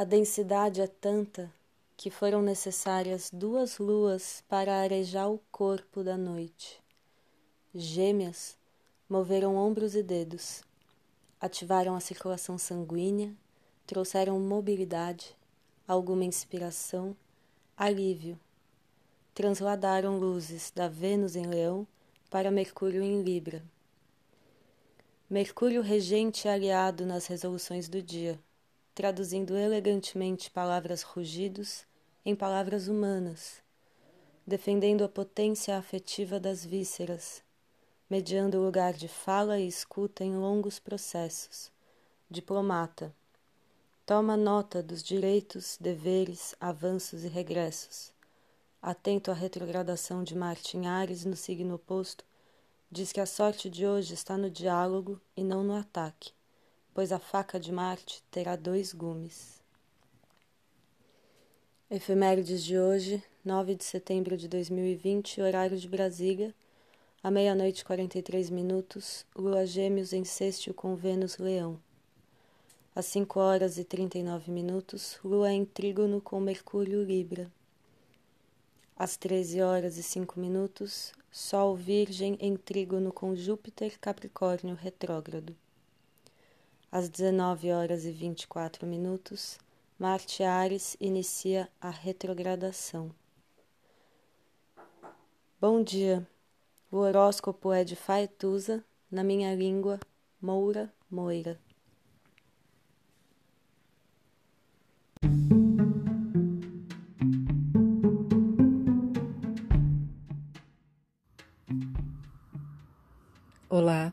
A densidade é tanta que foram necessárias duas luas para arejar o corpo da noite. Gêmeas moveram ombros e dedos, ativaram a circulação sanguínea, trouxeram mobilidade, alguma inspiração, alívio. Transladaram luzes da Vênus em Leão para Mercúrio em Libra. Mercúrio regente aliado nas resoluções do dia, traduzindo elegantemente palavras rugidos em palavras humanas, defendendo a potência afetiva das vísceras, mediando o lugar de fala e escuta em longos processos. Diplomata. Toma nota dos direitos, deveres, avanços e regressos. Atento à retrogradação de Marte em Ares no signo oposto, diz que a sorte de hoje está no diálogo e não no ataque, pois a faca de Marte terá dois gumes. Efemérides de hoje, 9 de setembro de 2020, horário de Brasília, à meia-noite e 43 minutos, Lua Gêmeos em sextil com Vênus Leão. Às 5 horas e 39 minutos, Lua em trígono com Mercúrio Libra. Às 13 horas e 5 minutos, Sol Virgem em trígono com Júpiter Capricórnio retrógrado. Às 19 horas e 24 minutos, Marte Ares inicia a retrogradação. Bom dia. O horóscopo é de Faetusa, na minha língua, Moura Moira. Olá,